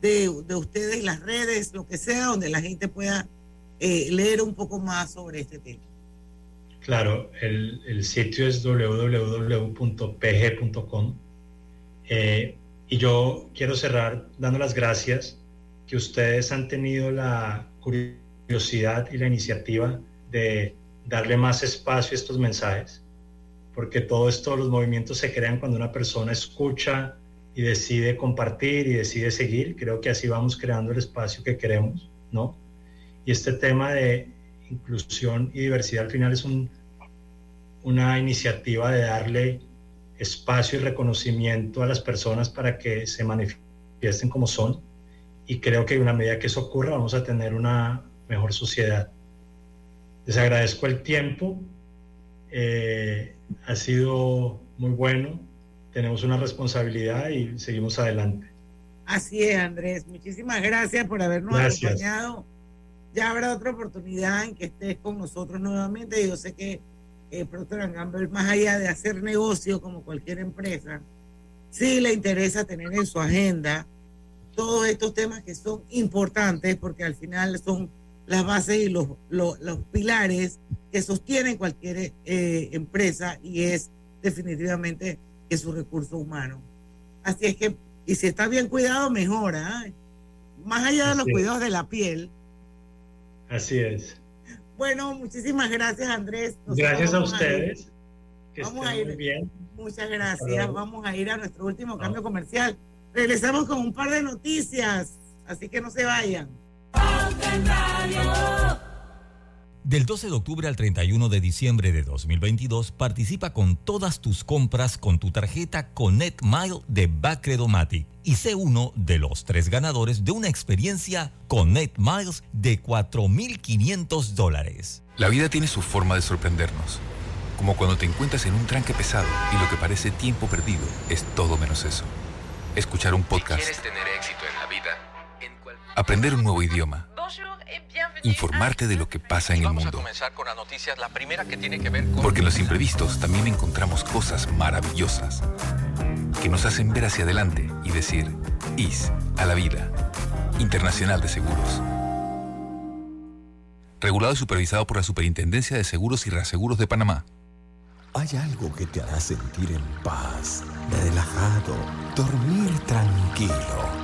de, ustedes, las redes, lo que sea, donde la gente pueda eh, leer un poco más sobre este tema.
Claro, el, sitio es www.pg.com eh, y yo quiero cerrar dando las gracias que ustedes han tenido la curiosidad y la iniciativa de darle más espacio a estos mensajes, porque todo esto, los movimientos se crean cuando una persona escucha y decide compartir y decide seguir. Creo que así vamos creando el espacio que queremos, ¿no? Y este tema de inclusión y diversidad al final es un, una iniciativa de darle espacio y reconocimiento a las personas para que se manifiesten como son. Y creo que una medida que eso ocurra vamos a tener una mejor sociedad. Les agradezco el tiempo. Eh, ha sido muy bueno. Tenemos una responsabilidad y seguimos adelante.
Así es, Andrés. Muchísimas gracias por habernos acompañado. Ya habrá otra oportunidad en que estés con nosotros nuevamente. Yo sé que eh, Procter Gamble, más allá de hacer negocio como cualquier empresa, sí le interesa tener en su agenda todos estos temas que son importantes porque al final son las bases y los, los, pilares que sostienen cualquier eh, empresa y es definitivamente que su recurso humano. Así es que, y si está bien cuidado, mejora. ¿eh? Más allá de los cuidados de la piel.
Así es.
Bueno, muchísimas gracias, Andrés.
gracias a ustedes.
vamos a ir. bien. Muchas gracias. Vamos a ir a nuestro último cambio comercial. Regresamos con un par de noticias, así que no se vayan.
Del 12 de octubre al 31 de diciembre de 2022, participa con todas tus compras con tu tarjeta Connect Mile de Bacredomatic y sé uno de los tres ganadores de una experiencia Connect Miles de 4.500 dólares.
La vida tiene su forma de sorprendernos, como cuando te encuentras en un tranque pesado y lo que parece tiempo perdido es todo menos eso. Escuchar un podcast.
tener éxito en la vida,
aprender un nuevo idioma informarte de lo que pasa en el mundo.
comenzar con la noticia, la primera que tiene que ver con...
Porque en los imprevistos también encontramos cosas maravillosas que nos hacen ver hacia adelante y decir, IS a la vida. Internacional de Seguros. Regulado y supervisado por la Superintendencia de Seguros y Reaseguros de Panamá.
Hay algo que te hará sentir en paz, relajado, dormir tranquilo.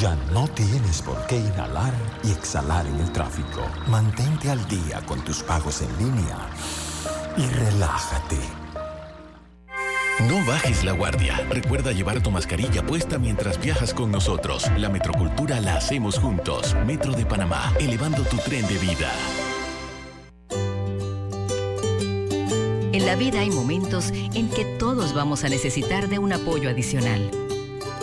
Ya no tienes por qué inhalar y exhalar en el tráfico. Mantente al día con tus pagos en línea y relájate.
No bajes la guardia. Recuerda llevar tu mascarilla puesta mientras viajas con nosotros. La metrocultura la hacemos juntos. Metro de Panamá, elevando tu tren de vida.
En la vida hay momentos en que todos vamos a necesitar de un apoyo adicional.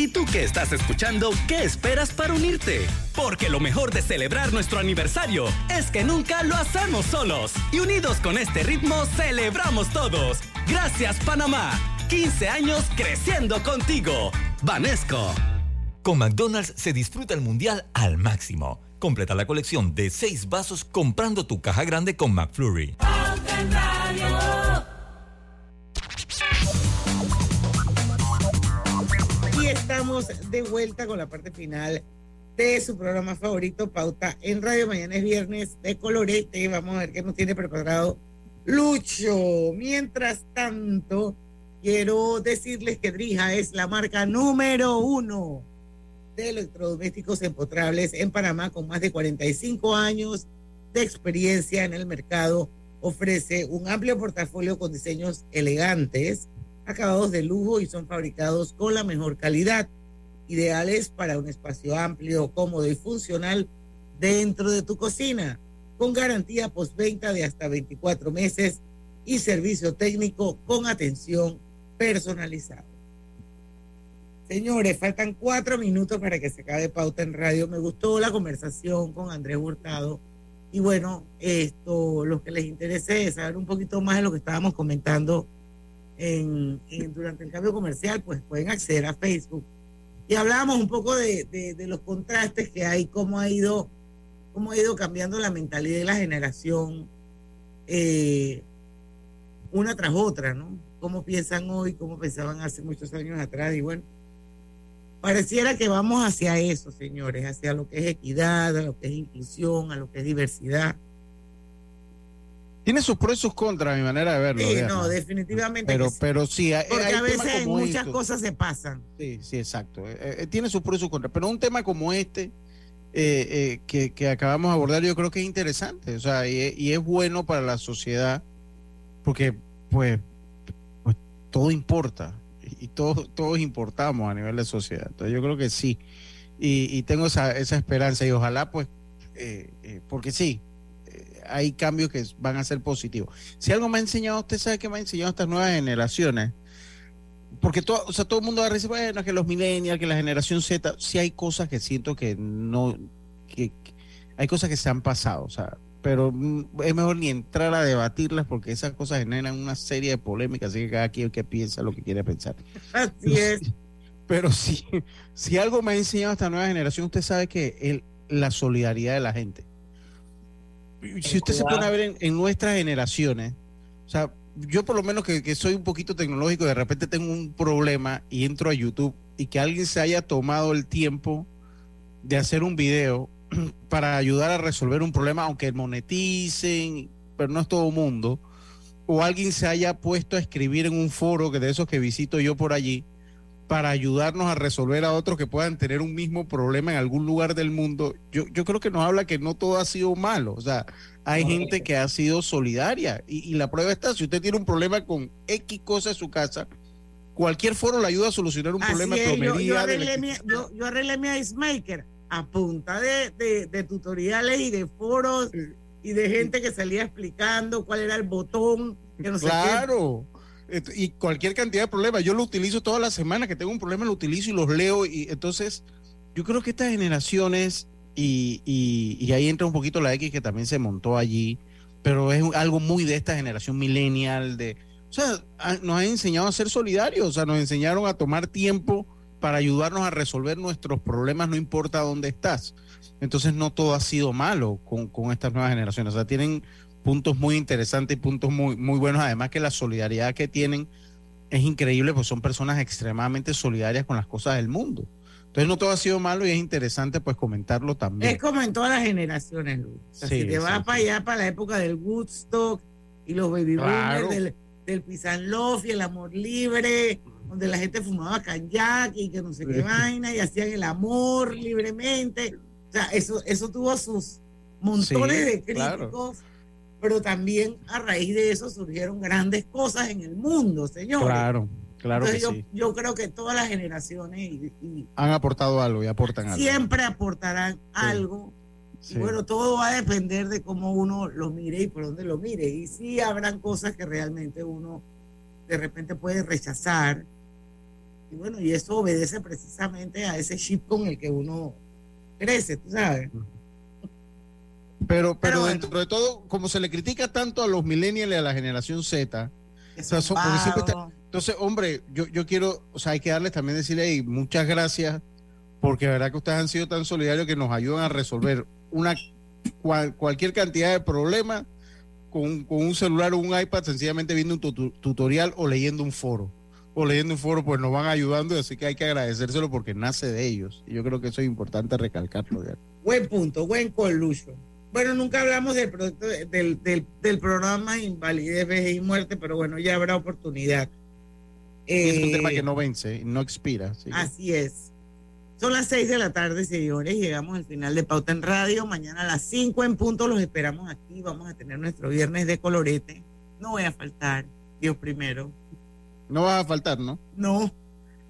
¿Y tú que estás escuchando, qué esperas para unirte? Porque lo mejor de celebrar nuestro aniversario es que nunca lo hacemos solos. Y unidos con este ritmo, celebramos todos. Gracias Panamá. 15 años creciendo contigo. Vanesco.
Con McDonald's se disfruta el mundial al máximo. Completa la colección de 6 vasos comprando tu caja grande con McFlurry.
Estamos de vuelta con la parte final de su programa favorito, Pauta en Radio. Mañana es viernes de colorete. Vamos a ver qué nos tiene preparado Lucho. Mientras tanto, quiero decirles que Drija es la marca número uno de electrodomésticos empotrables en Panamá con más de 45 años de experiencia en el mercado. Ofrece un amplio portafolio con diseños elegantes, acabados de lujo y son fabricados con la mejor calidad, ideales para un espacio amplio, cómodo y funcional dentro de tu cocina, con garantía postventa de hasta 24 meses y servicio técnico con atención personalizada. Señores, faltan cuatro minutos para que se acabe pauta en radio. Me gustó la conversación con Andrés Hurtado. Y bueno, esto, lo que les interese es saber un poquito más de lo que estábamos comentando en, durante el cambio comercial, pues pueden acceder a Facebook. Y hablábamos un poco de, de, los contrastes que hay, cómo ha ido, cómo ha ido cambiando la mentalidad de la generación eh, una tras otra, ¿no? Cómo piensan hoy, cómo pensaban hace muchos años atrás. Y bueno, Pareciera que vamos hacia eso, señores, hacia lo que es equidad, a lo que es inclusión, a lo que es diversidad.
Tiene sus pros y sus contras, mi manera de verlo.
Sí, no, definitivamente.
Pero, pero sí, hay,
porque a veces muchas cosas se pasan.
Sí, sí, exacto. Eh, eh, tiene sus pros y sus contras. Pero un tema como este eh, que, que, acabamos de abordar, yo creo que es interesante. O sea, y, y es bueno para la sociedad, porque, pues, pues todo importa y todos, todos importamos a nivel de sociedad. Entonces yo creo que sí. Y, tengo esa, esa, esperanza y ojalá pues, porque sí, hay cambios que van a ser positivos. Si algo me ha enseñado, usted sabe que me ha enseñado estas nuevas generaciones, porque todo, o sea, todo el mundo va a decir, bueno, que los millennials, que la generación Z, sí hay cosas que siento que no, que hay cosas que se han pasado, o sea, pero mm, es mejor ni entrar a debatirlas porque esas cosas generan una serie de polémicas, así que cada quien que piensa lo que quiere pensar. *laughs*
Así es.
Pero si, si algo me ha enseñado esta nueva generación, usted sabe que el, la solidaridad de la gente. Si usted se pone a ver en, nuestras generaciones, o sea, yo por lo menos que, que soy un poquito tecnológico, de repente tengo un problema y entro a YouTube y que alguien se haya tomado el tiempo de hacer un video *clears throat* para ayudar a resolver un problema, aunque moneticen, pero no es todo mundo, o alguien se haya puesto a escribir en un foro que de esos que visito yo por allí, para ayudarnos a resolver a otros que puedan tener un mismo problema en algún lugar del mundo, yo, yo creo que nos habla que no todo ha sido malo, o sea, hay gente que ha sido solidaria y, la prueba está, si usted tiene un problema con X cosa en su casa, cualquier foro le ayuda a solucionar un problema.
yo, yo, arreglé mi, yo, yo arreglé mi a punta de, tutoriales y de foros y de gente que salía explicando cuál era el botón. Que no
claro. Y cualquier cantidad de problemas. Yo lo utilizo toda la semana que tengo un problema, lo utilizo y los leo. Y entonces, yo creo que estas generaciones, y, y, ahí entra un poquito la X que también se montó allí, pero es algo muy de esta generación millennial, de, o sea, nos han enseñado a ser solidarios, o sea, nos enseñaron a tomar tiempo para ayudarnos a resolver nuestros problemas, no importa dónde estás. Entonces no todo ha sido malo con, estas nuevas generaciones. O sea, tienen puntos muy interesantes y puntos muy, muy buenos. Además que la solidaridad que tienen es increíble, pues son personas extremadamente solidarias con las cosas del mundo. Entonces no todo ha sido malo y es interesante pues comentarlo también.
Es como en todas las generaciones, Luis. si te vas para allá, para la época del Woodstock y los baby boomers, del, del Love y el amor libre, donde la gente fumaba canyac y que no sé qué vaina y hacían el amor libremente. O sea, eso, eso tuvo sus montones de críticos, pero también a raíz de eso surgieron grandes cosas en el mundo, señor.
Claro, claro que
yo,
sí.
yo creo que todas las generaciones
han aportado algo y aportan algo.
Siempre aportarán algo. Y bueno, todo va a depender de cómo uno lo mire y por dónde lo mire. Y sí habrán cosas que realmente uno de repente puede rechazar y bueno, y eso obedece precisamente a ese chip con el que uno crece, tú sabes.
Pero, pero, dentro de todo, como se le critica tanto a los millennials y a la generación Z, entonces, hombre, yo, yo quiero, o sea, hay que darles también decirle ahí muchas gracias, porque la verdad que ustedes han sido tan solidarios que nos ayudan a resolver una cualquier cantidad de problemas con, con, un celular o un iPad, sencillamente viendo un tutorial o leyendo un foro. O leyendo un foro, pues nos van ayudando, así que hay que agradecérselo porque nace de ellos. Y yo creo que eso es importante recalcarlo.
Buen punto, buen colucho. Bueno, nunca hablamos del, proyecto, del, del, del programa Invalidez, Vejez y Muerte, pero bueno, ya habrá oportunidad.
es un
Eh,
tema que no vence, no expira. así
es. Son las seis de la tarde, señores. Llegamos al final de Pauta en Radio. Mañana a las 5 en punto los esperamos aquí. Vamos a tener nuestro viernes de colorete. No voy a faltar. Dios primero.
No vas a faltar, ¿no?
No.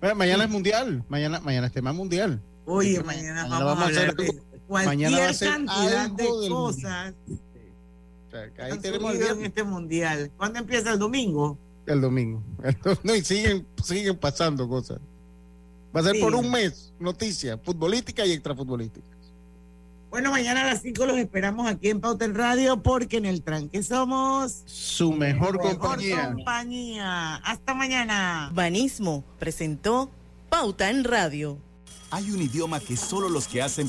Bueno, mañana es mundial. Mañana, mañana es tema mundial.
Oye, mañana,
mañana
vamos, a hablar
hacer
de
algo-
cualquier
mañana va a ser
cantidad
algo
de cosas
O sea, que
que
ahí
han
tenemos el
en este mundial. ¿Cuándo empieza el domingo? *laughs*
el domingo. No, y siguen, siguen pasando cosas. Va a ser
Sí.
por un mes noticias futbolística y extrafutbolística.
Bueno, mañana a las 5 los esperamos aquí en Pauta en Radio porque en el tranque somos
Su mejor
mejor
compañía.
compañía. Hasta mañana.
Banismo presentó Pauta en Radio.
Hay un idioma que solo los que hacen